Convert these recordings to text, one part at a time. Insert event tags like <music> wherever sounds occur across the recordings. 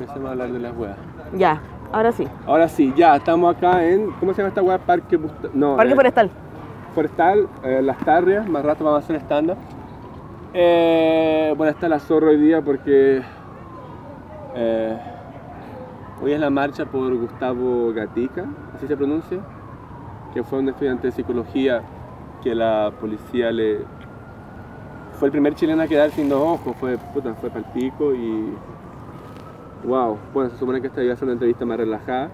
Empecemos a hablar de las weas. Ya, ahora sí. Ahora sí, ya, estamos acá en. ¿Cómo se llama esta wea? Parque. Busta- No, Parque eh, Forestal. Forestal, eh, Las Tarrias, más rato vamos a hacer stand-up. Eh, bueno, está la zorra hoy día porque eh, hoy es la marcha por Gustavo Gatica, así se pronuncia, que fue un estudiante de psicología que la policía le... Fue el primer chileno a quedar sin dos ojos, fue, puta, fue palpico y... Wow, bueno, se supone que esta iba a ser una entrevista más relajada,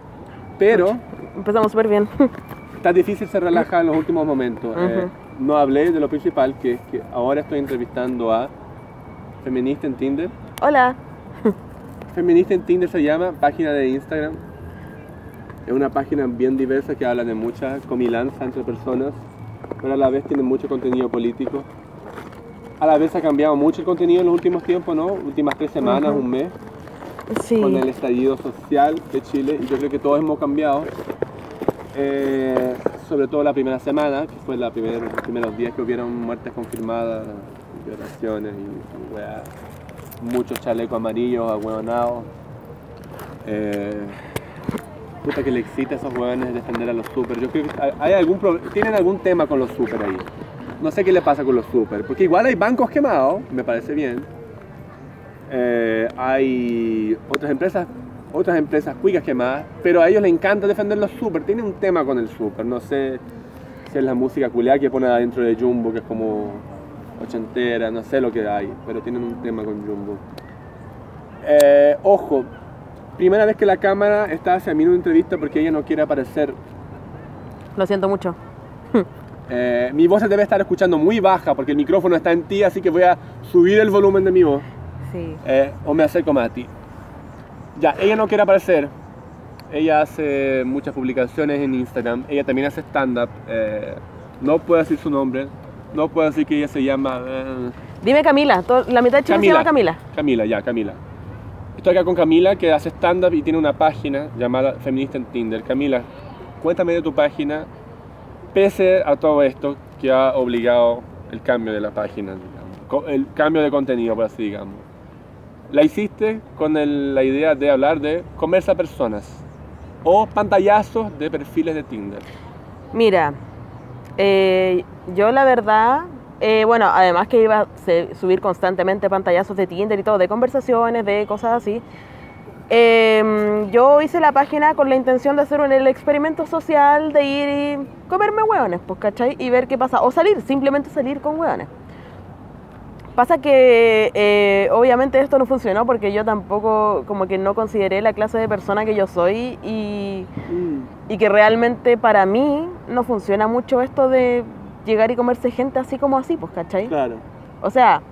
pero Empezamos súper bien. <laughs> está difícil se relaja en los últimos momentos. Eh, no hablé de lo principal, que es que ahora estoy entrevistando a Feminista en Tinder. Hola. <laughs> Feminista en Tinder se llama, página de Instagram. Es una página bien diversa que habla de mucha comilanza entre personas, pero a la vez tiene mucho contenido político. A la vez ha cambiado mucho el contenido en los últimos tiempos, ¿no? Últimas tres semanas, un mes, Sí. con el estallido social de Chile, y yo creo que todos hemos cambiado. Eh, sobre todo la primera semana, que fue la primer- los primeros días que hubieron muertes confirmadas, violaciones y, muchos chalecos amarillos, ahueonados. Eh, puta que le excita a esos hueones defender a los super. Yo creo que hay- algún tienen algún tema con los super ahí. No sé qué le pasa con los super, porque igual hay bancos quemados, me parece bien. Eh, hay otras empresas, otras empresas cuicas quemadas, pero a ellos les encanta defender los super. Tienen un tema con el super, no sé si es la música culiada que pone adentro de Jumbo, que es como ochentera, no sé lo que hay, pero tienen un tema con Jumbo. Eh, ojo, primera vez que la cámara está hacia mí en una entrevista porque ella no quiere aparecer. Lo siento mucho. Eh, mi voz se debe estar escuchando muy baja porque el micrófono está en ti, así que voy a subir el volumen de mi voz. Sí. Eh, o me acerco más a ti. Ya, ella no quiere aparecer. Ella hace muchas publicaciones en Instagram. Ella también hace stand-up. eh, no puedo decir su nombre. No puedo decir que ella se llama... eh, Dime Camila. La mitad de Chile se llama Camila. Camila, ya, Camila. Estoy acá con Camila que hace stand-up y tiene una página llamada Feminista en Tinder. Camila, cuéntame de tu página, pese a todo esto que ha obligado el cambio de la página, digamos, el cambio de contenido, por así digamos. La hiciste con la idea de hablar de comerse a personas o pantallazos de perfiles de Tinder. Mira, eh, yo la verdad, eh, bueno, además que iba a subir constantemente pantallazos de Tinder y todo, de conversaciones, de cosas así. eh, yo hice la página con la intención de hacer un, el experimento social de ir y comerme hueones, pues, ¿cachai? Y ver qué pasa. O salir, simplemente salir con hueones. Pasa que eh, obviamente esto no funcionó porque yo tampoco como que no consideré la clase de persona que yo soy y, y que realmente para mí no funciona mucho esto de llegar y comerse gente así como así, pues, ¿cachai? Claro. O sea,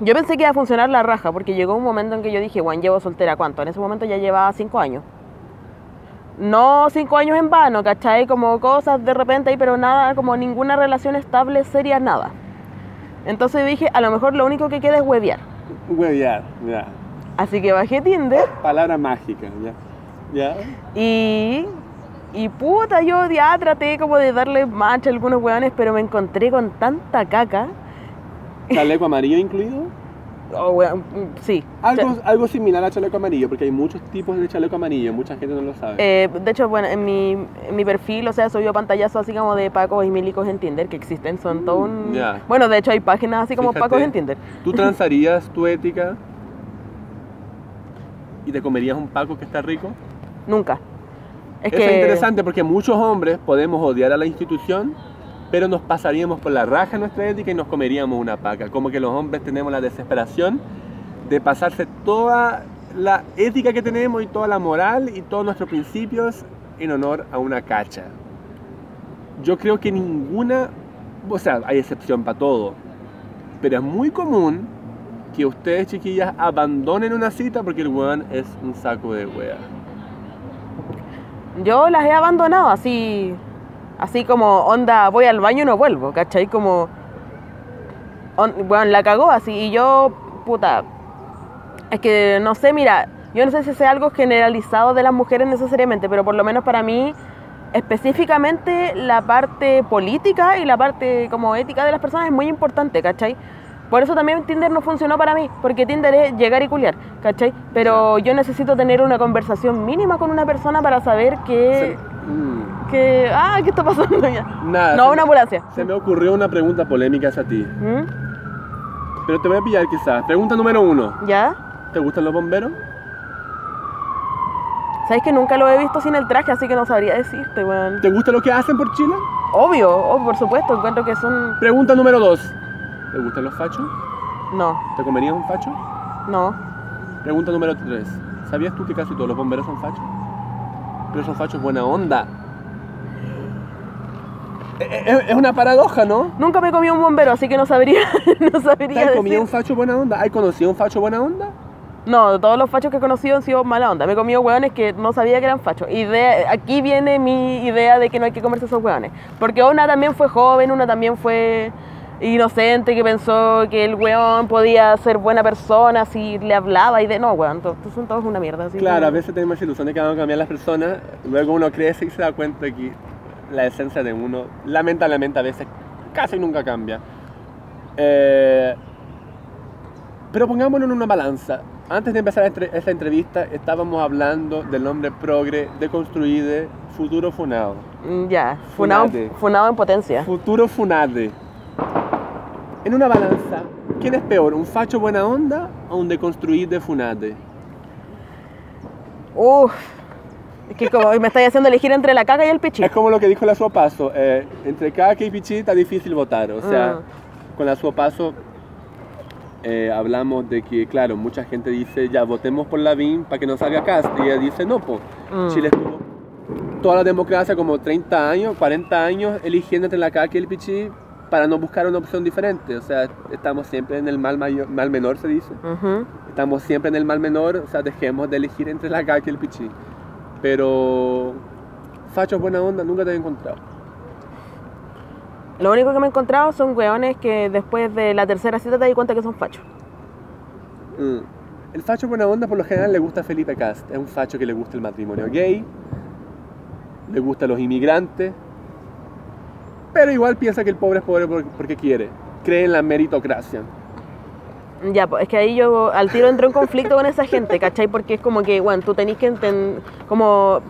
yo pensé que iba a funcionar la raja porque llegó un momento en que yo dije, Juan, llevo soltera, ¿cuánto? En ese momento ya llevaba cinco años. No cinco años en vano, ¿cachai? Como cosas de repente ahí, pero nada, como ninguna relación estable, seria, nada. Entonces dije, a lo mejor lo único que queda es huevear. Huevear, ya. Así que bajé Tinder Palabra mágica, ya. Ya. y... Y puta, yo ya traté como de darle match a algunos hueones, pero me encontré con tanta caca. ¿Chaleco amarillo incluido? Oh, sí. Algo, algo similar a chaleco amarillo, porque hay muchos tipos de chaleco amarillo, mucha gente no lo sabe. Eh, de hecho, bueno, en mi, en mi perfil, o sea, subió pantallazo así como de Pacos y Milicos en Tinder, que existen, son todo un... Mm. Bueno, de hecho hay páginas así como Fíjate. Pacos en Tinder. ¿Tú transarías tu <laughs> ética y te comerías un paco que está rico? Nunca. Es Eso que... es interesante porque muchos hombres podemos odiar a la institución, pero nos pasaríamos por la raja nuestra ética y nos comeríamos una paca. Como que los hombres tenemos la desesperación de pasarse toda la ética que tenemos y toda la moral y todos nuestros principios en honor a una cacha. Yo creo que ninguna, o sea, hay excepción para todo, pero es muy común que ustedes, chiquillas, abandonen una cita porque el weón es un saco de wea. Yo las he abandonado así, así como onda, voy al baño y no vuelvo, ¿cachai? Como, on- bueno, la cagó así y yo, puta, es que no sé, mira, yo no sé si sea algo generalizado de las mujeres necesariamente, pero por lo menos para mí, específicamente la parte política y la parte como ética de las personas es muy importante, ¿cachai? Por eso también Tinder no funcionó para mí, porque Tinder es llegar y culiar, ¿cachai? Pero yo necesito tener una conversación mínima con una persona para saber que... Se- mm, que ah, ¿qué está pasando ya? nada. No, una ambulancia. Se me ocurrió una pregunta polémica hacia ti. ¿Mm? Pero te voy a pillar quizás. Pregunta número uno. ¿Ya? ¿Te gustan los bomberos? ¿Sabes que nunca lo he visto sin el traje, así que no sabría decirte, weón? ¿Te gusta lo que hacen por Chile? Obvio, oh, por supuesto, encuentro que son... Pregunta número dos. ¿Te gustan los fachos? No, ¿Te comerías un facho? no. Pregunta número tres. ¿Sabías tú que casi todos los bomberos son fachos? Pero son fachos buena onda. Eh, eh, Es una paradoja, ¿no? Nunca me comí un bombero, así que no sabría, <laughs> no ¿Te sabría has comido un facho buena onda? ¿Has conocido un facho buena onda? No, todos los fachos que he conocido han sido mala onda. Me he comido hueones que no sabía que eran fachos. Idea, aquí viene mi idea de que no hay que comerse esos hueones. Porque una también fue joven, una también fue inocente, que pensó que el hueón podía ser buena persona si le hablaba y de... No, hueón, to- to- son todos una mierda. así Claro, que- a veces tenemos ilusión de que van a cambiar las personas, luego uno crece y se da cuenta que la esencia de uno, lamentablemente a veces casi nunca cambia. Eh, pero pongámonos en una balanza. Antes de empezar esta entrevista estábamos hablando del nombre progre, deconstruide, futuro funado. Mm, Ya, funado, Funade. funado en potencia. Futuro funade. En una balanza, ¿quién es peor, un facho buena onda o un deconstruide funade? Uf, es que como me estáis haciendo elegir entre la caca y el pichi. Es como lo que dijo la Suapazo, eh, entre Caca y Pichi está difícil votar, o sea, Mm. con la Suapazo eh, hablamos de que, claro, mucha gente dice, ya votemos por la BIM para que no salga Cast, y ella dice, no, pues, Mm. Chile estuvo toda la democracia como 30 años, 40 años eligiendo entre la Caca y el Pichi para no buscar una opción diferente, o sea, estamos siempre en el mal, mayor, mal menor, se dice. Ujú. Estamos siempre en el mal menor, o sea, dejemos de elegir entre la caca y el pichí. Pero fachos buena onda nunca te he encontrado. Lo único que me he encontrado son hueones que después de la tercera cita te das cuenta que son fachos. Mm. El facho buena onda por lo general le gusta a Felipe Cast. Es un facho que le gusta el matrimonio gay, le gusta a los inmigrantes, pero igual piensa que el pobre es pobre por- porque quiere. Cree en la meritocracia. Ya, pues es que ahí yo al tiro entro en conflicto con esa gente, ¿cachai? Porque es como que, bueno, tú tenés que entender, como...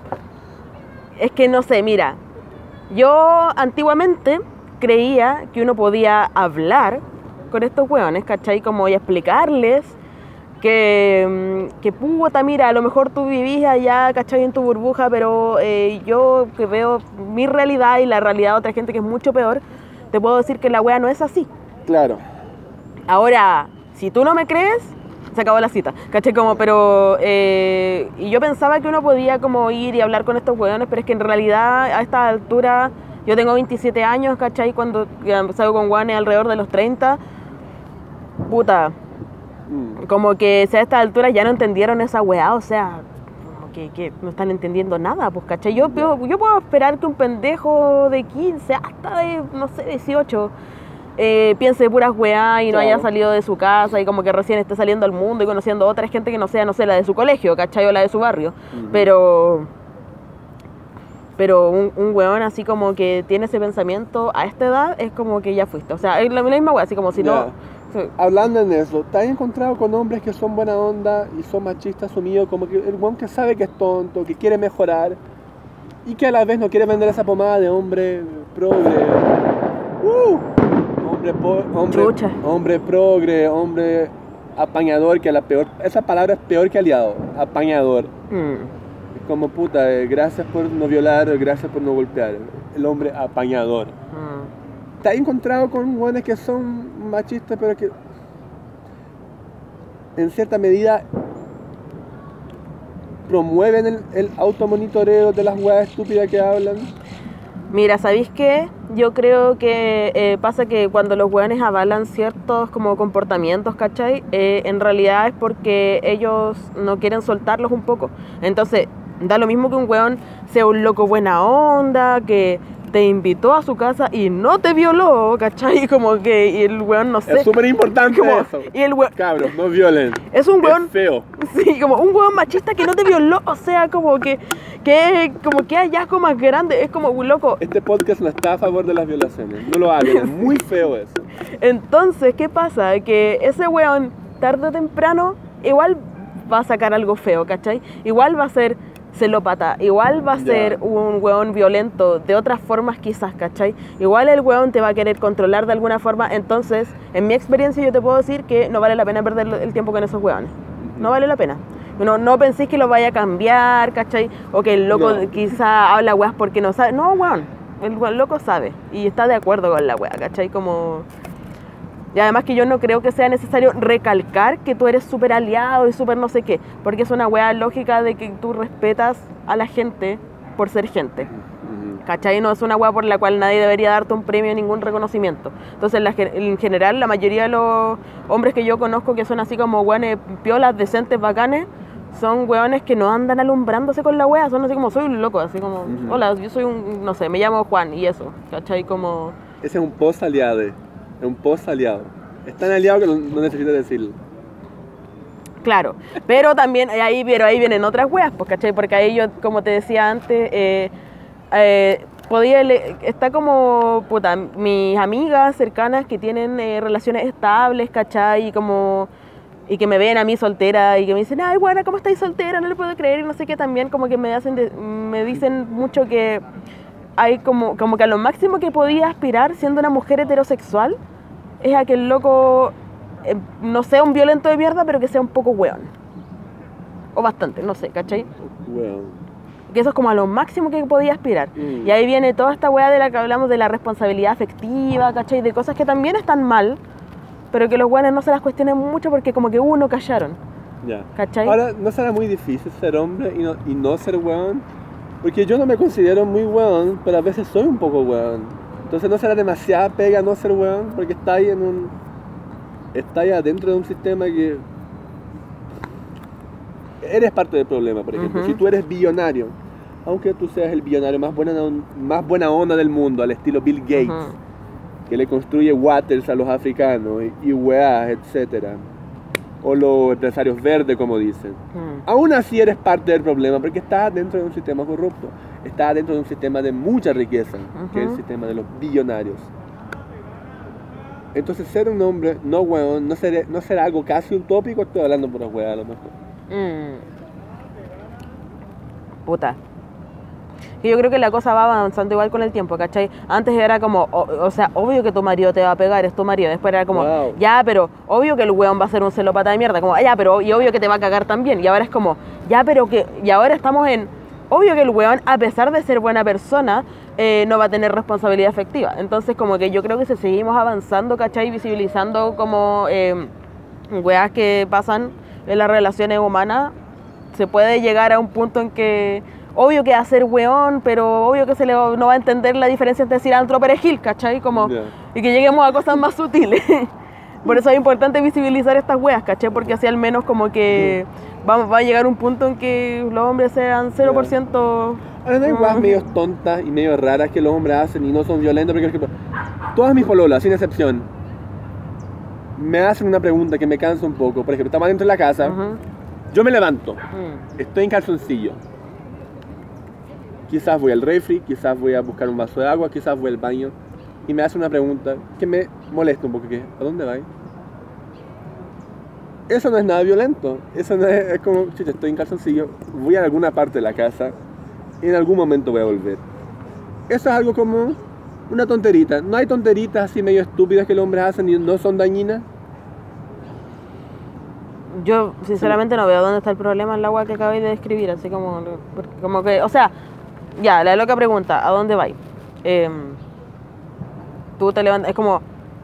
Es que no sé, mira, yo antiguamente creía que uno podía hablar con estos hueones, ¿cachai? Como y explicarles que, mm, que puta, mira, a lo mejor tú vivís allá, ¿cachai? En tu burbuja, pero eh, yo que veo mi realidad y la realidad de otra gente que es mucho peor, te puedo decir que la wea no es así. Claro. Ahora, si tú no me crees, se acabó la cita. ¿Cachai? Como, pero. eh, y yo pensaba que uno podía como ir y hablar con estos hueones, pero es que en realidad a esta altura. Yo tengo 27 años, ¿cachai? Cuando salgo con guanes alrededor de los 30. Puta, Mm. como que si a esta altura ya no entendieron esa weá, o sea, como que, que no están entendiendo nada, pues, ¿cachai? Yo, yo, yo puedo esperar que un pendejo de 15 hasta de, no sé, 18 eh, piense puras weá y no haya salido de su casa y como que recién esté saliendo al mundo y conociendo a otra gente que no sea, no sé, la de su colegio, ¿cachai? O la de su barrio. Pero... Pero un, un weón así como que tiene ese pensamiento a esta edad es como que ya fuiste. O sea, es la, misma weá, así como si no... sí. Hablando en eso, ¿te has encontrado con hombres que son buena onda y son machistas sumidos? Como que el weón que sabe que es tonto, que quiere mejorar y que a la vez no quiere vender esa pomada de hombre progre. Uh, hombre, hombre, Chucha. hombre progre, hombre apañador, que a la peor. Esa palabra es peor que aliado, apañador. Mm. Es como puta, eh, gracias por no violar, gracias por no golpear. El hombre apañador. Mm. ¿Te has encontrado con hueones que son machistas, pero que en cierta medida promueven el, el automonitoreo de las hueas estúpidas que hablan? Mira, ¿sabéis qué? Yo creo que eh, pasa que cuando los hueones avalan ciertos como comportamientos, ¿cachai? Eh, en realidad es porque ellos no quieren soltarlos un poco. Entonces, da lo mismo que un hueón sea un loco buena onda, que, te invitó a su casa y no te violó, ¿cachai? <laughs> Como que y el weón, no sé. Es súper importante como- eso. y el weón, Cabros, no violen. es un weón Es feo. <laughs> Sí, como un hueón machista que no te violó, o sea, como que, que como que hallazgo más grande, es como, loco. Este podcast no está a favor de las violaciones. No lo hagan, es muy <laughs> feo eso. Entonces, ¿qué pasa? Que ese hueón, tarde o temprano, igual va a sacar algo feo, ¿cachai? Igual va a ser celópata, igual va a ser un hueón violento, de otras formas quizás, ¿cachai? Igual el hueón te va a querer controlar de alguna forma, entonces, en mi experiencia yo te puedo decir que no vale la pena perder el tiempo con esos hueones. No vale la pena. No, no penséis que lo vaya a cambiar, ¿cachai? O que el loco No. quizá habla weas porque no sabe. No, weón. El weón loco sabe y está de acuerdo con la wea, ¿cachai? Como... Y además que yo no creo que sea necesario recalcar que tú eres súper aliado y súper no sé qué, porque es una wea lógica de que tú respetas a la gente por ser gente. ¿Cachai? No es una weá por la cual nadie debería darte un premio, ningún reconocimiento. Entonces, la en general, la mayoría de los hombres que yo conozco que son así como weones piolas, decentes, bacanes, son weones que no andan alumbrándose con la wea, son así como, soy un loco, así como, hola, yo soy un, no sé, me llamo Juan y eso, ¿cachai? Como, Ese es un post aliado. Es un post aliado. Es tan aliado que no, necesitas decirlo. claro. Pero también, ahí, pero ahí vienen otras weas, pues, ¿cachai? Porque ahí yo, como te decía antes, eh, eh, está como, puta, mis amigas cercanas que tienen eh, relaciones estables, ¿cachai? Y como, y que me ven a mí soltera y que me dicen, ay, buena, ¿cómo estáis soltera? No le puedo creer y no sé qué, también como que me, hacen de- me dicen mucho que hay como, como que a lo máximo que podía aspirar siendo una mujer heterosexual es a que el loco eh, no sea un violento de mierda, pero que sea un poco weón. O bastante, no sé, ¿cachai? Bueno. Que eso es como a lo máximo que podía aspirar. Mm. Y ahí viene toda esta weá de la que hablamos de la responsabilidad afectiva, ¿cachai? De cosas que también están mal, pero que los weones no se las cuestionen mucho porque como que uno callaron, Ya. ¿cachai? Ahora, ¿no será muy difícil ser hombre y no, y no ser weón? Porque yo no me considero muy weón, pero a veces soy un poco weón. Entonces no será demasiada pega no ser weón, porque está ahí en un... Está ahí adentro de un sistema que... Eres parte del problema, por ejemplo. Si tú eres billonario, aunque tú seas el billonario más buena, más buena onda del mundo, al estilo Bill Gates, que le construye waters a los africanos y, y weás, etcétera. O los empresarios verdes, como dicen. Mm. Aún así eres parte del problema porque estás dentro de un sistema corrupto. Estás dentro de un sistema de mucha riqueza, que es el sistema de los billonarios. Entonces ser un hombre no weón, no será, no será algo casi utópico, estoy hablando por las weas a lo mejor. Mm. Puta. Que yo creo que la cosa va avanzando igual con el tiempo, ¿cachai? Antes era como, o, o sea, obvio que tu marido te va a pegar, es tu marido. Después era como, Wow. ya, pero obvio que el weón va a ser un celópata de mierda. Como, "Ah, ya, pero y obvio que te va a cagar también. Y ahora es como, ya, pero que. Y ahora estamos en, obvio que el weón, a pesar de ser buena persona, eh, no va a tener responsabilidad efectiva. Entonces, como que yo creo que si seguimos avanzando, ¿cachai? Visibilizando como eh, weas que pasan en las relaciones humanas, se puede llegar a un punto en que obvio que va a ser weón, pero obvio que se le va- no va a entender la diferencia entre cilantro perejil, ¿cachai? Como, Ya. y que lleguemos a cosas más sutiles. <laughs> Por eso es importante visibilizar estas weas, ¿cachai? Porque así al menos como que va, va a llegar un punto en que los hombres sean 0%... Ahora no hay weas medio tontas y medio raras que los hombres hacen y no son violentos, porque por ejemplo, todas mis pololas, sin excepción, me hacen una pregunta que me cansa un poco. Por ejemplo, estamos dentro de la casa, Ujú. yo me levanto, Mm. Estoy en calzoncillo. Quizás voy al refri, quizás voy a buscar un vaso de agua, quizás voy al baño. Y me hace una pregunta que me molesta un poco, que ¿a dónde vais? Eso no es nada violento. Eso no es, es como, chucha, estoy en calzoncillo, voy a alguna parte de la casa y en algún momento voy a volver. Eso es algo como una tonterita. No hay tonteritas así medio estúpidas que los hombres hacen y no son dañinas. Yo sinceramente no veo dónde está el problema en la agua que acabáis de describir, así como, como que, o sea, ya, la loca pregunta, ¿a dónde vais? Em, tú te levantas, es como,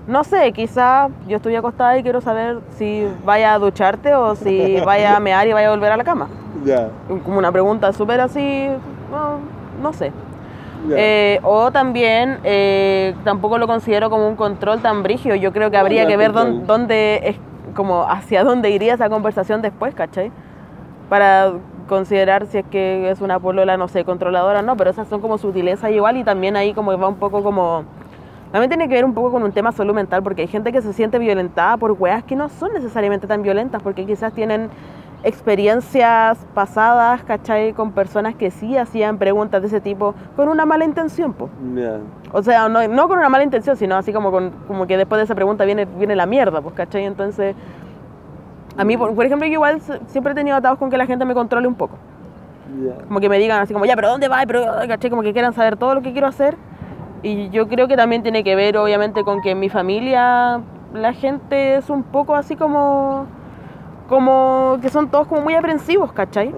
no sé, quizá yo estoy acostada y quiero saber si vaya a ducharte o si <laughs> vaya a mear y vaya a volver a la cama. Ya. Como una pregunta súper así, no, no sé. Eh, o también eh, tampoco lo considero como un control tan brígido. Yo creo que habría que ver dón- control. dónde es como hacia dónde iría esa conversación después, ¿cachai? Para considerar si es que es una polola, no sé, controladora no, pero esas son como sutilezas igual y también ahí como va un poco como... También tiene que ver un poco con un tema salud mental, porque hay gente que se siente violentada por weas que no son necesariamente tan violentas, porque quizás tienen experiencias pasadas, ¿cachai? Con personas que sí hacían preguntas de ese tipo con una mala intención, po. Ya. O sea, no, no con una mala intención, sino así como, con, como que después de esa pregunta viene, viene la mierda, pues, ¿cachai? Entonces, a mí, por, por ejemplo, yo igual siempre he tenido atados con que la gente me controle un poco. Como que me digan así como, ya, pero ¿dónde vas? Pero, ¿cachai? Como que quieran saber todo lo que quiero hacer. Y yo creo que también tiene que ver, obviamente, con que en mi familia la gente es un poco así como... Como que son todos como muy aprensivos, ¿cachai?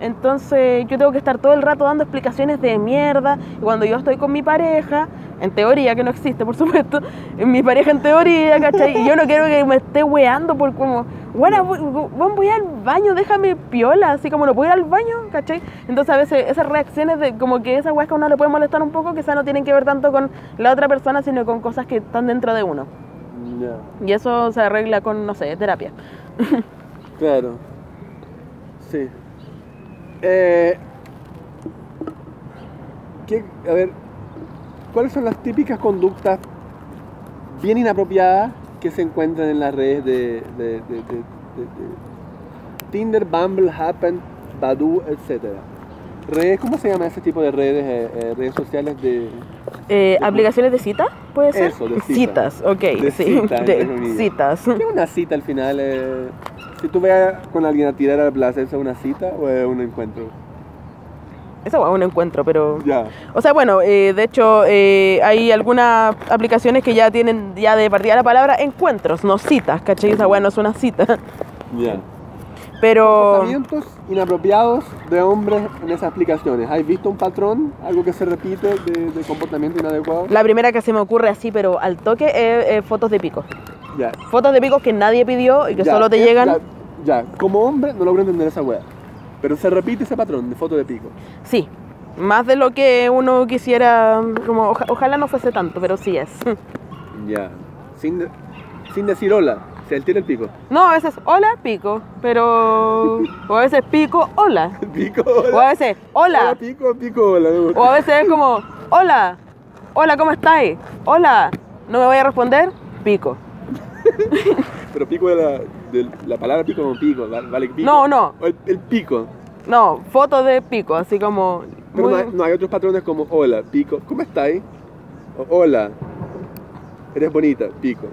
Entonces yo tengo que estar todo el rato dando explicaciones de mierda. Y cuando yo estoy con mi pareja, en teoría, que no existe, por supuesto, <laughs> mi pareja en teoría, ¿cachai? Y yo no quiero que me esté weando por como, bueno, voy, voy- al baño, déjame piola, así como no puedo ir al baño, ¿cachai? Entonces a veces esas reacciones de como que esas weas que a uno le puede molestar un poco, quizás no tienen que ver tanto con la otra persona, sino con cosas que están dentro de uno. Y eso se arregla con, no sé, terapia. <laughs> Claro. Sí. Eh, ¿qué- a ver, ¿cuáles son las típicas conductas bien inapropiadas que se encuentran en las redes de, de- de- de- de- de Tinder, Bumble, Happen, Badoo, etcétera? Redes, ¿cómo se llama ese tipo de redes, eh, eh, redes sociales de Eh, ¿Aplicaciones de cita? ¿Puede ser? Eso, de cita. Citas, ok, De sí. cita, de citas. ¿Qué es una cita al final? Si tú vas con alguien a tirar al ¿eso es una cita o es un encuentro? Eso es un encuentro, pero... Ya. O sea, bueno, eh, de hecho eh, hay algunas aplicaciones que ya tienen ya de partida la palabra encuentros, no citas, ¿cachai? Esa weá no es una cita. Ya. Pero... Comportamientos inapropiados de hombres en esas aplicaciones. ¿Has visto un patrón? ¿Algo que se repite de, de comportamiento inadecuado? La primera que se me ocurre así, pero al toque, es eh, fotos de picos. Ya. Fotos de picos que nadie pidió y que Ya, solo te es- llegan... Ya, ya. como hombre no logro entender esa wea. Pero se repite ese patrón de foto de pico. Sí, más de lo que uno quisiera, como oja- ojalá no fuese tanto, pero sí es. <laughs> Ya. Sin, sin decir hola, se tira el pico. No, a veces hola, pico, pero... O a veces pico, hola. <laughs> Pico, O a hola. veces hola. pico, pico, hola. O a veces es como, hola, hola, ¿cómo estáis? Hola, ¿no me voy a responder? Pico. <laughs> Pero pico de la, de la palabra pico como pico, ¿vale? pico. No, no. O el, el pico. No, foto de pico, así como... Pero muy- no, hay, no hay otros patrones como hola, pico, ¿cómo estáis? O hola, eres bonita, pico.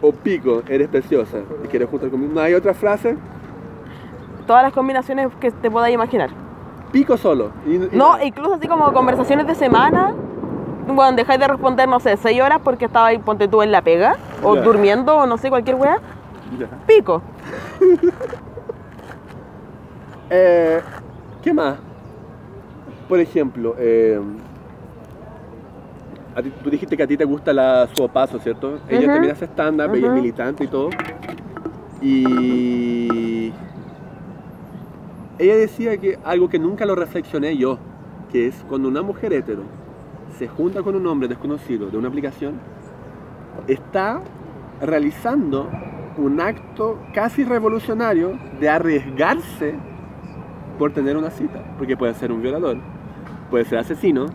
O pico, eres preciosa y quieres juntar conmigo. No hay otra frase, Todas las combinaciones que te podáis imaginar. pico solo. Y- y No, incluso así como conversaciones de semana. Bueno, dejáis de responder, no sé, seis horas porque estabais, ponte tú en la pega, o durmiendo, o no sé, cualquier weá. Pico. <laughs> Eh, ¿Qué más? Por ejemplo, eh, a ti- tú dijiste que a ti te gusta la Suopaso, ¿cierto? Ella Ujú. también hace stand-up, ella es militante y todo. Y ella decía que algo que nunca lo reflexioné yo, que es cuando una mujer hetero se junta con un hombre desconocido de una aplicación, está realizando un acto casi revolucionario de arriesgarse por tener una cita, porque puede ser un violador, puede ser asesino,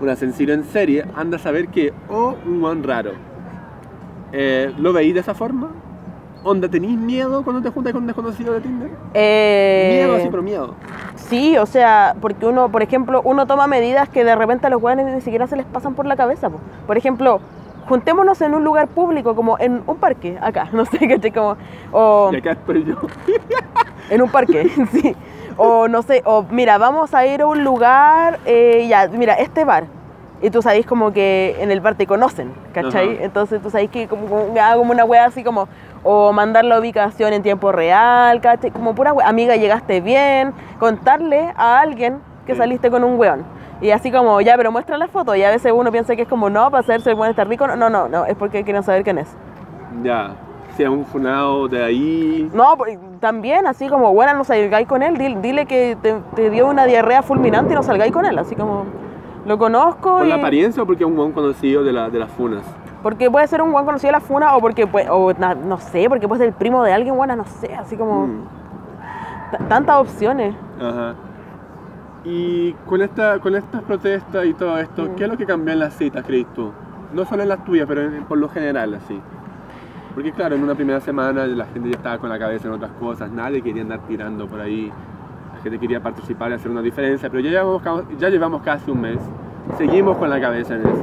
un asesino en serie, anda a saber que, o un guan raro. Eh, ¿Lo veis de esa forma? ¿Onda tenéis miedo cuando te juntas con un desconocido de Tinder? Eh, Miedo así, pero miedo. Sí, o sea, porque uno, por ejemplo, uno toma medidas que de repente a los weones ni siquiera se les pasan por la cabeza. po. Por ejemplo, juntémonos en un lugar público, como en un parque, acá, <laughs> no sé, ¿cachai? Como, o Y acá estoy yo. <laughs> en un parque, <laughs> sí. O no sé, o mira, vamos a ir a un lugar, eh, ya, mira, este bar. Y tú sabés como que en el bar te conocen, ¿cachai? Ajá. Entonces tú sabés que como, como una wea así como, o mandar la ubicación en tiempo real, ¿cachai? Como pura amiga, llegaste bien, contarle a alguien que saliste con un weón. Y así como, ya, pero muestra la foto. Y a veces uno piensa que es como, no, para hacerse el buen estar rico. No, no, no, es porque quieren saber quién es. Ya, si es un funado de ahí. No, por- también así como, bueno, no salgáis con él, dile, dile que te, te dio una diarrea fulminante y no salgáis con él, así como, lo conozco ¿Por y... la apariencia o porque es un buen conocido de, la, de las funas? Porque puede ser un buen conocido de la funa o porque, puede, o na- no sé, porque puede ser el primo de alguien, buena, no sé, así como... Mm. tantas opciones. Ajá. Y con, esta, con estas protestas y todo esto, Mm. ¿qué es lo que cambió en las citas, crees tú? No solo en las tuyas, pero en- por lo general, así. Porque claro, en una primera semana la gente ya estaba con la cabeza en otras cosas, nadie quería andar tirando por ahí, la gente quería participar y hacer una diferencia, pero ya llevamos, ya llevamos casi un mes, seguimos con la cabeza en eso.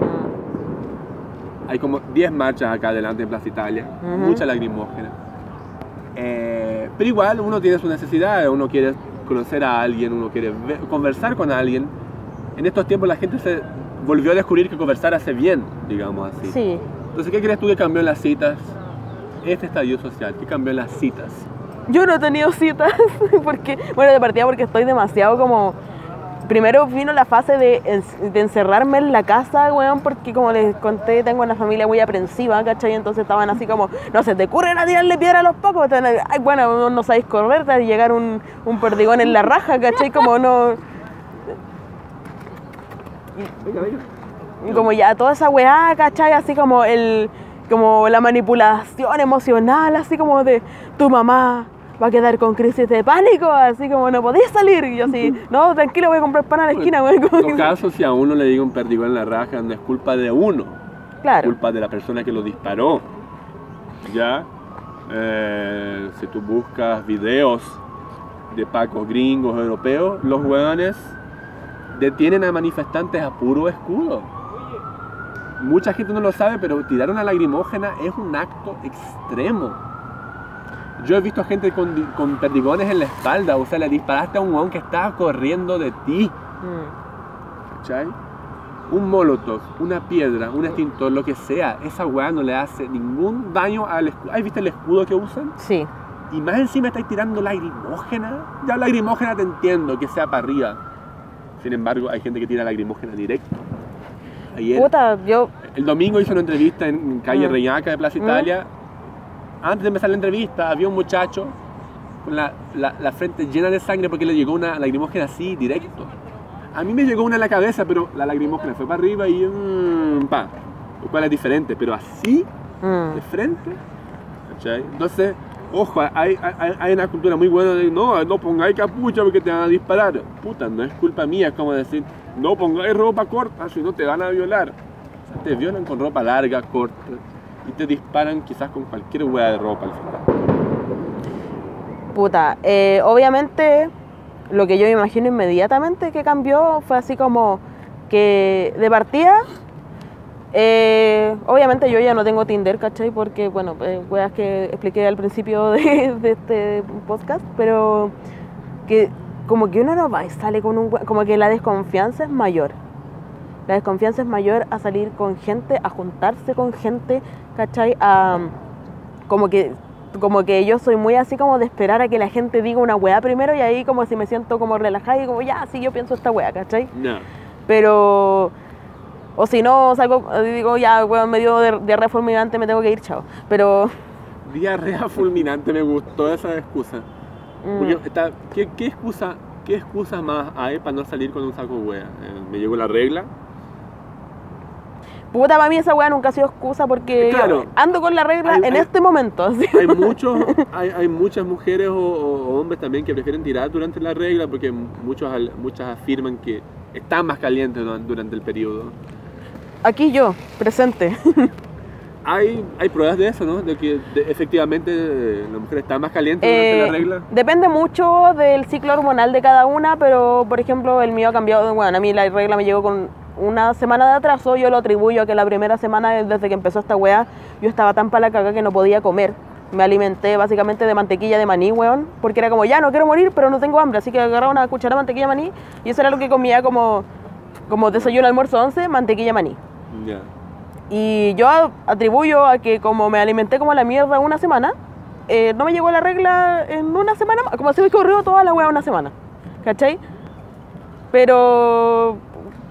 Hay como 10 marchas acá adelante en Plaza Italia, mucha lacrimógena. Eh, pero igual uno tiene su necesidad, uno quiere conocer a alguien, uno quiere ver- conversar con alguien. En estos tiempos la gente se volvió a descubrir que conversar hace bien, digamos así. Sí. Entonces, ¿qué crees tú que cambió en las citas? Este estadio social, ¿qué cambió en las citas? Yo no he tenido citas <laughs> porque, bueno, de partida porque estoy demasiado como... Primero vino la fase de, de encerrarme en la casa, weón, porque como les conté, tengo una familia muy aprensiva, ¿cachai? Entonces estaban así como, no se te ocurre a tirarle piedra a los pocos, Están, ay, bueno, no, sabéis correr, te llegar un, un perdigón en la raja, ¿cachai? Como no... Como ya toda esa weá, ¿cachai? Así como el como la manipulación emocional, así como de tu mamá va a quedar con crisis de pánico, así como no podéis salir. Y yo así, <laughs> no, tranquilo, voy a comprar pan a la esquina. En todo que- caso, si a uno le diga un perdigón en la raja, no es culpa de uno, es Claro, culpa de la persona que lo disparó. ¿Ya? Eh, si tú buscas videos de pacos gringos, europeos, los hueones detienen a manifestantes a puro escudo. Mucha gente no lo sabe, pero tirar una lagrimógena es un acto extremo. Yo he visto a gente con, con perdigones en la espalda, o sea, le disparaste a un hueón que estaba corriendo de ti. Mm, ¿Cachai? Un molotov, una piedra, un extintor, lo que sea, esa weá no le hace ningún daño al escudo. ¿Has visto el escudo que usan? sí. Y más encima estáis tirando lagrimógena. Ya lagrimógena te entiendo, que sea para arriba. Sin embargo, hay gente que tira lagrimógena directo. Ayer, Puta, yo, el domingo hice una entrevista en calle Mm. Reñaca de Plaza Mm. Italia. Antes de empezar la entrevista, había un muchacho con la, la- la frente llena de sangre porque le llegó una lagrimógena así, directo. A mí me llegó una en la cabeza, pero la lagrimógena fue para arriba y mm, pa. Lo cual es diferente, pero así, mm, de frente. ¿cachai? Entonces, ojo, hay, hay, hay una cultura muy buena de no, no pongáis capucha porque te van a disparar. Puta, no es culpa mía, es como decir, no pongáis ropa corta, si no te van a violar. O sea, te violan con ropa larga, corta, y te disparan quizás con cualquier hueá de ropa al final. puta. Eh, obviamente, lo que yo me imagino inmediatamente que cambió fue así como que de partida. eh, obviamente yo ya no tengo Tinder, ¿cachai? Porque, bueno, eh, weas que expliqué al principio de, <laughs> este podcast, pero que como que uno no va y sale con un... Como que la desconfianza es mayor. La desconfianza es mayor a salir con gente, a juntarse con gente, ¿cachai? A, como que como que yo soy muy así como de esperar a que la gente diga una weá primero y ahí como si me siento como relajada y como ya, sí, yo pienso esta weá, ¿cachai? No. Pero... O si no, salgo, digo, ya, weón, me dio diarrea fulminante, me tengo que ir, chao. Pero... Diarrea <laughs> fulminante, me gustó esa excusa. mm, está, ¿qué, qué excusa, ¿Qué excusa más hay para no salir con un saco de hueá? Eh, me llegó la regla. Puta, para mí esa weá nunca ha sido excusa porque yo Claro. ando con la regla Hay- en hay- este momento. <laughs> Hay, muchos, hay, hay muchas mujeres o, o hombres también que prefieren tirar durante la regla porque muchos, muchas afirman que están más calientes duran- durante el periodo. Aquí yo, presente. <laughs> Hay, hay pruebas de eso, ¿no? De que de- efectivamente eh, la mujer está más caliente durante Eh, la regla. Depende mucho del ciclo hormonal de cada una, pero por ejemplo el mío ha cambiado. Bueno, a mí la regla me llegó con una semana de atraso, yo lo atribuyo a que la primera semana desde que empezó esta weá, yo estaba tan para la caga que no podía comer. Me alimenté básicamente de mantequilla de maní, weón, porque era como, ya no quiero morir, pero no tengo hambre, así que agarraba una cucharada de mantequilla de maní y eso era lo que comía como, como desayuno, almuerzo, once, mantequilla de maní. Ya. Y yo atribuyo a que como me alimenté como la mierda una semana, eh, no me llegó la regla en una semana como si me corrió toda la hueá una semana, ¿cachai? Pero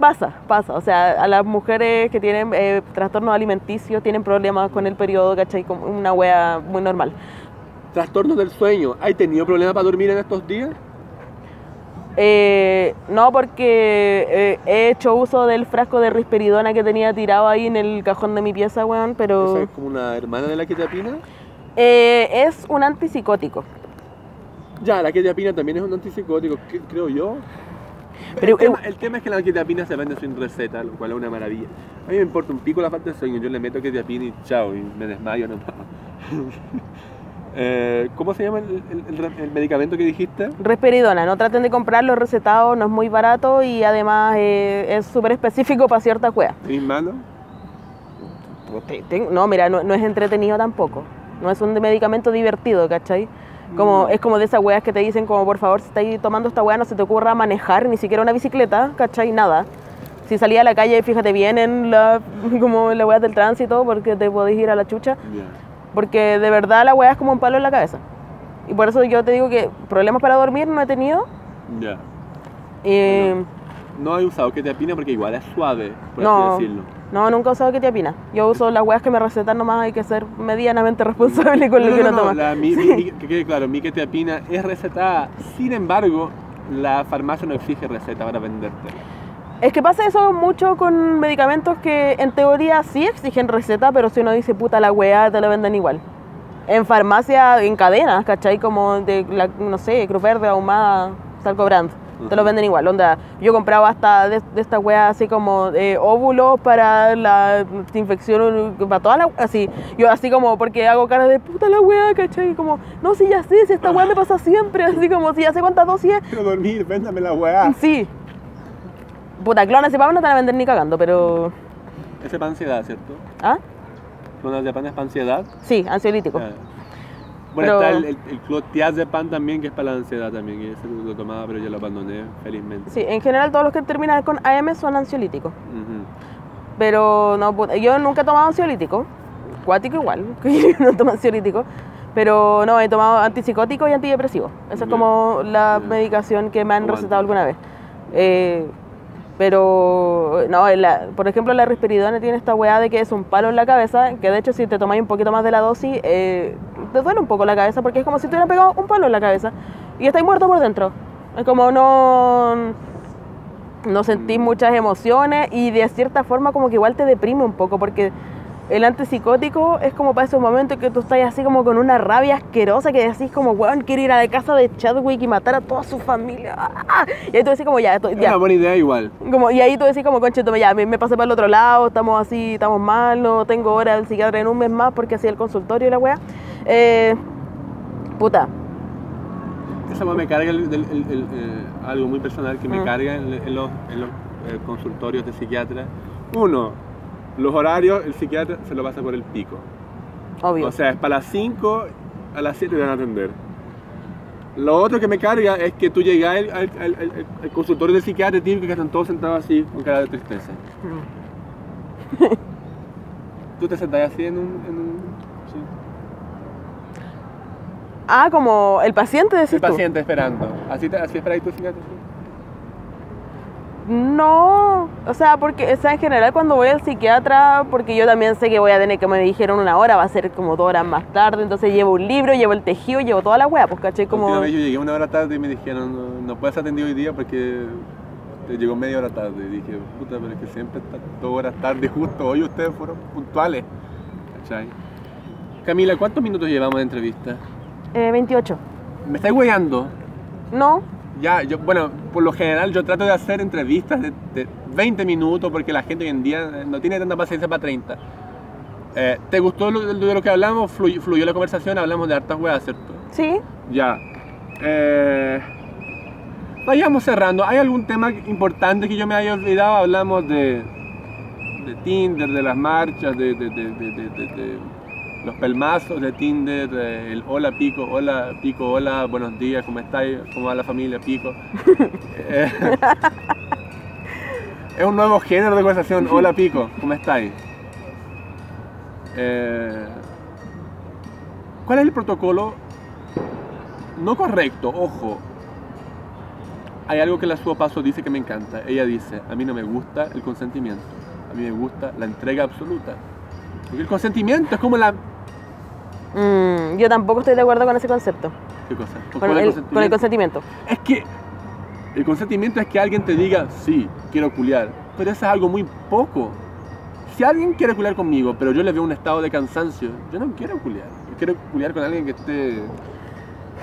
pasa, pasa, o sea, a las mujeres que tienen eh, trastornos alimenticios tienen problemas con el periodo, ¿cachai? Como una hueá muy normal. Trastornos del sueño. ¿Hay tenido problemas para dormir en estos días? Eh, no, porque eh, he hecho uso del frasco de risperidona que tenía tirado ahí en el cajón de mi pieza, weón, pero... ¿Esa es como una hermana de la quetiapina? Eh, es un antipsicótico. Ya, la quetiapina también es un antipsicótico, creo yo. Pero, el, tema, el tema es que la quetiapina se vende sin receta, lo cual es una maravilla. A mí me importa un pico la falta de sueño, yo le meto quetiapina y chao, y me desmayo nomás. <laughs> Eh, ¿Cómo se llama el, el- el- medicamento que dijiste? Resperidona, no traten de comprarlo recetado, no es muy barato y además eh, es súper específico para cierta cueva. Te- te- No, mira, no, no es entretenido tampoco. No es un medicamento divertido, ¿cachai? Como, No. Es como de esas weas que te dicen como por favor si estáis tomando esta wea no se te ocurra manejar ni siquiera una bicicleta, ¿cachai? Nada. Si salía a la calle, fíjate bien en la, <laughs> como en la wea del tránsito porque te podéis ir a la chucha. Porque de verdad la wea es como un palo en la cabeza. Y por eso yo te digo que problemas para dormir no he tenido. Ya. Eh, No he usado quetiapina porque igual es suave, por no, así decirlo. No, nunca he usado quetiapina. Yo uso las weas que me recetan nomás, hay que ser medianamente <laughs> responsable con No, lo que no, uno no, toma. la- mi- que quede claro, mi quetiapina es recetada, sin embargo, la farmacia no exige receta para venderte. Es que pasa eso mucho con medicamentos que en teoría sí exigen receta, pero si uno dice puta la weá, te lo venden igual. En farmacia, en cadenas, ¿cachai? Como de, la, no sé, Cruz Verde, Ahumada, Te lo venden igual. Onda, yo compraba hasta de, de esta weá así como eh, óvulos para la infección, para toda la así. Yo así como porque hago cara de puta la weá, ¿cachai? Como, no, si ya sé, si esta weá me pasa siempre, <laughs> así como si ya sé cuántas dosis es. Quiero dormir, véndame la weá. Sí. Puta, clonazepam no te van a vender ni cagando, pero... Ese es para ansiedad, ¿cierto? ¿Ah? Clonazepam es para ansiedad. Sí, ansiolítico. Bueno, Pero- está el, el, el clonazepam también, que es para la ansiedad también, y ese lo tomaba, pero ya lo abandoné, felizmente. Sí, en general todos los que terminan con AM son ansiolíticos. Pero no, puta, yo nunca he tomado ansiolítico. Cuático igual, <laughs> que yo no tomo ansiolítico. Pero no, he tomado antipsicótico y antidepresivo. Esa es como la medicación que me han recetado alguna vez. Eh, pero, no, la- por ejemplo, la risperidona tiene esta weá de que es un palo en la cabeza, que de hecho si te tomáis un poquito más de la dosis, eh, te duele un poco la cabeza, porque es como si te hubieran pegado un palo en la cabeza y estáis muerto por dentro. Es como no, no sentís muchas emociones y de cierta forma como que igual te deprime un poco, porque el antipsicótico es como para esos momentos que tú estás así como con una rabia asquerosa que decís como, weón, quiero ir a la casa de Chadwick y matar a toda su familia. ¡Ah! Y ahí tú decís como, ya, esto- Es ya. una buena idea igual. Como, y ahí tú decís como, conche, ya, me, me pasé para el otro lado, estamos así, estamos mal, no tengo hora del psiquiatra en un mes más porque así el consultorio y la weá. Eh, puta, Esa weá me carga el- el- el- el, eh, algo muy personal que me Mm. carga en, en los, en los, eh, consultorios de psiquiatra. Uno, los horarios, el psiquiatra se lo pasa por el pico. obvio. O sea, es para las 5, a las 7 te van a atender. Lo otro que me carga es que tú llegas al, al- al- consultorio del psiquiatra típico que están todos sentados así con cara de tristeza. Mm. Tú te sentás así en un... En un sí. Ah, como el paciente decís El tú. paciente esperando. Así, te, así esperáis tu psiquiatra. sí? No, o sea, porque, o sea, en general cuando voy al psiquiatra, porque yo también sé que voy a tener que me dijeron una hora, va a ser como dos horas más tarde, entonces llevo un libro, llevo el tejido, llevo toda la wea, pues caché como... última vez yo llegué una hora tarde y me dijeron, no, no puedes atender hoy día porque te llegó media hora tarde. Y dije, puta, pero es que siempre está dos horas tarde justo. Hoy ustedes fueron puntuales. ¿Cachai? Camila, ¿cuántos minutos llevamos de entrevista? Eh, 28. ¿Me estáis hueando? No, Ya, yo, bueno, por lo general yo trato de hacer entrevistas de, de 20 minutos porque la gente hoy en día no tiene tanta paciencia para 30. Eh, ¿Te gustó lo, de lo que hablamos? Fluyó, fluyó la conversación, hablamos de hartas hueas, ¿cierto? sí, Ya. Eh, vayamos cerrando. ¿Hay algún tema importante que yo me haya olvidado? Hablamos de, de Tinder, de las marchas, de- de- de los pelmazos de Tinder, el hola Pico, hola Pico, hola, buenos días, ¿cómo estáis? ¿Cómo va la familia Pico? <laughs> Eh, es un nuevo género de conversación, hola Pico, ¿cómo estáis? Eh, ¿Cuál es el protocolo no correcto, ojo. Hay algo que la Suo Paso dice que me encanta. Ella dice, a mí no me gusta el consentimiento. A mí me gusta la entrega absoluta. Porque el consentimiento es como la... Mm, yo tampoco estoy de acuerdo con ese concepto, ¿Qué cosa? con ¿Cuál el, es con el consentimiento. Es que el consentimiento es que alguien te diga, sí, quiero culiar. Pero eso es algo muy poco. Si alguien quiere culiar conmigo, pero yo le veo un estado de cansancio, yo no quiero culiar. Yo quiero culiar con alguien que esté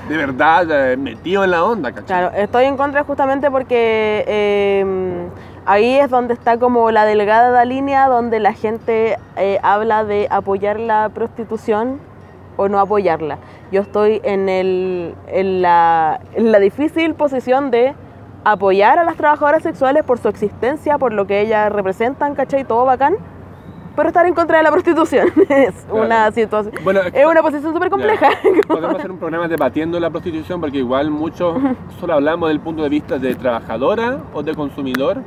de verdad eh, metido en la onda, ¿cachai? Claro, estoy en contra justamente porque eh, ahí es donde está como la delgada línea donde la gente eh, habla de apoyar la prostitución o no apoyarla. Yo estoy en, el, en, la, en la difícil posición de apoyar a las trabajadoras sexuales por su existencia, por lo que ellas representan, ¿cachai? Todo bacán. Pero estar en contra de la prostitución <laughs> es Claro. una situación. Bueno, es una posición súper compleja. <laughs> Podemos hacer un programa debatiendo la prostitución porque igual muchos <laughs> solo hablamos del punto de vista de trabajadora o de consumidor,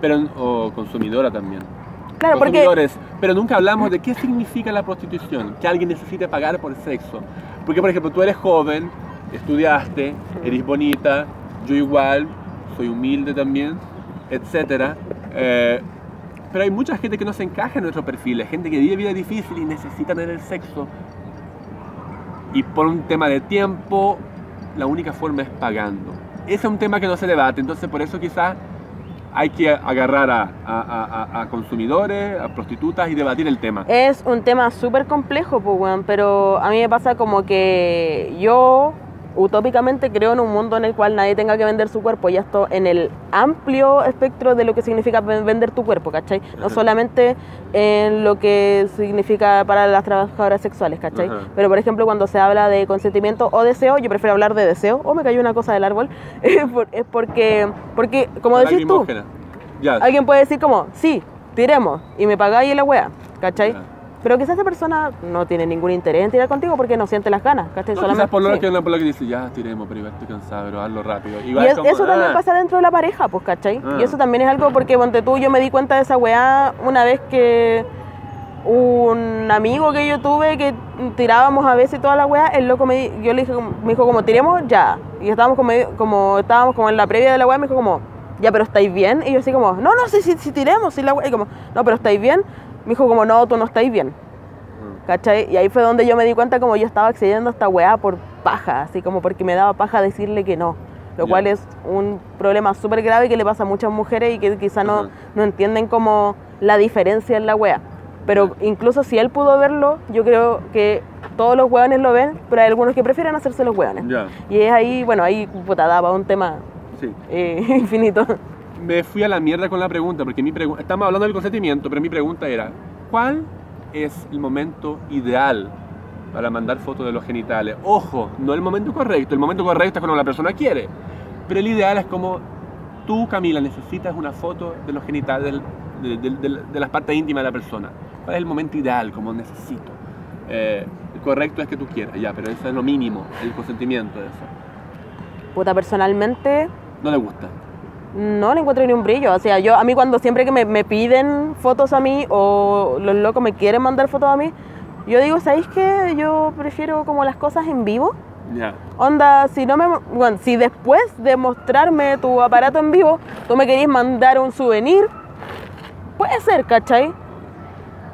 pero o consumidora también. Claro, porque consumidores, pero nunca hablamos de qué significa la prostitución, que alguien necesite pagar por sexo. Porque, por ejemplo, tú eres joven, estudiaste, eres bonita, yo igual, soy humilde también, etc. pero hay mucha gente que no se encaja en nuestro perfil, hay gente que vive vida difícil y necesita tener el sexo. Y por un tema de tiempo, la única forma es pagando. Ese es un tema que no se debate, entonces por eso quizás hay que agarrar a, consumidores, a prostitutas y debatir el tema. Es un tema súper complejo, pues, pero a mí me pasa como que yo utópicamente creo en un mundo en el cual nadie tenga que vender su cuerpo, y esto en el amplio espectro de lo que significa ven- vender tu cuerpo, ¿cachai? No Ajá. solamente en lo que significa para las trabajadoras sexuales, ¿cachai? Ajá. Pero, por ejemplo, cuando se habla de consentimiento o deseo, yo prefiero hablar de deseo, o me cayó una cosa del árbol, <laughs> es por- es porque, porque como decís tú. Ya. Alguien puede decir como, sí, tiremos y me pagáis la wea, ¿cachai? Ya. Pero quizás esa persona no tiene ningún interés en tirar contigo porque no siente las ganas, ¿cachai? No, quizás por lo, sí. que, lo que dice, ya tiremos, pero igual estoy cansado, pero hazlo rápido. Y Igual es- como, eso también ah, pasa dentro de la pareja, pues, ¿cachai? Ah. Y eso también es algo porque, ponte tú, yo me di cuenta de esa weá una vez que un amigo que yo tuve que tirábamos a veces toda la weá, el loco me, yo le dije, me dijo como, tiremos ya. Y estábamos como, como, estábamos como en la previa de la weá, me dijo como, ya, pero ¿estáis bien? Y yo así como, no, no, sí, sí, sí tiremos, sí la weá. Y como, no, pero ¿estáis bien? Me dijo como, no, tú no estáis bien. mm, ¿Cachai? Y ahí fue donde yo me di cuenta como yo estaba accediendo a esta weá por paja, así como porque me daba paja decirle que no. Lo cual es un problema súper grave que le pasa a muchas mujeres y que quizá no, no entienden como la diferencia en la weá. Pero incluso si él pudo verlo, yo creo que todos los weones lo ven, pero hay algunos que prefieren hacerse los weones. Ya, Y es ahí, bueno, ahí puta, daba un tema sí. eh, <laughs> infinito. Me fui a la mierda con la pregunta, porque mi pregunta, estamos hablando del consentimiento, pero mi pregunta era, ¿cuál es el momento ideal para mandar fotos de los genitales? Ojo, no el momento correcto, el momento correcto es cuando la persona quiere, pero el ideal es como tú, Camila, necesitas una foto de los genitales, de, de- de- de las partes íntimas de la persona. ¿Cuál es el momento ideal, como necesito? Eh, el correcto es que tú quieras, ya, pero eso es lo mínimo, el consentimiento de eso. Puta, personalmente No le gusta. No le encuentro ni un brillo. O sea, yo a mí cuando siempre que me, me piden fotos a mí o los locos me quieren mandar fotos a mí, yo digo, ¿sabéis qué? Yo prefiero como las cosas en vivo. Ya. Onda, si no me... Bueno, si después de mostrarme tu aparato en vivo, tú me querís mandar un souvenir, puede ser, ¿cachai?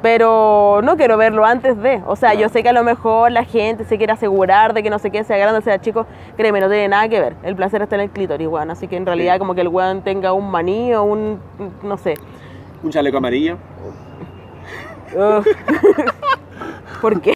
Pero no quiero verlo antes de. O sea, yo sé que a lo mejor la gente se quiere asegurar de que no sé qué, sea grande, sea chico. Créeme, no tiene nada que ver. El placer está en el clítoris, weón. Así que en realidad Sí. como que el weón tenga un maní o un... no sé. Un chaleco amarillo. Ugh. <laughs> ¿Por qué?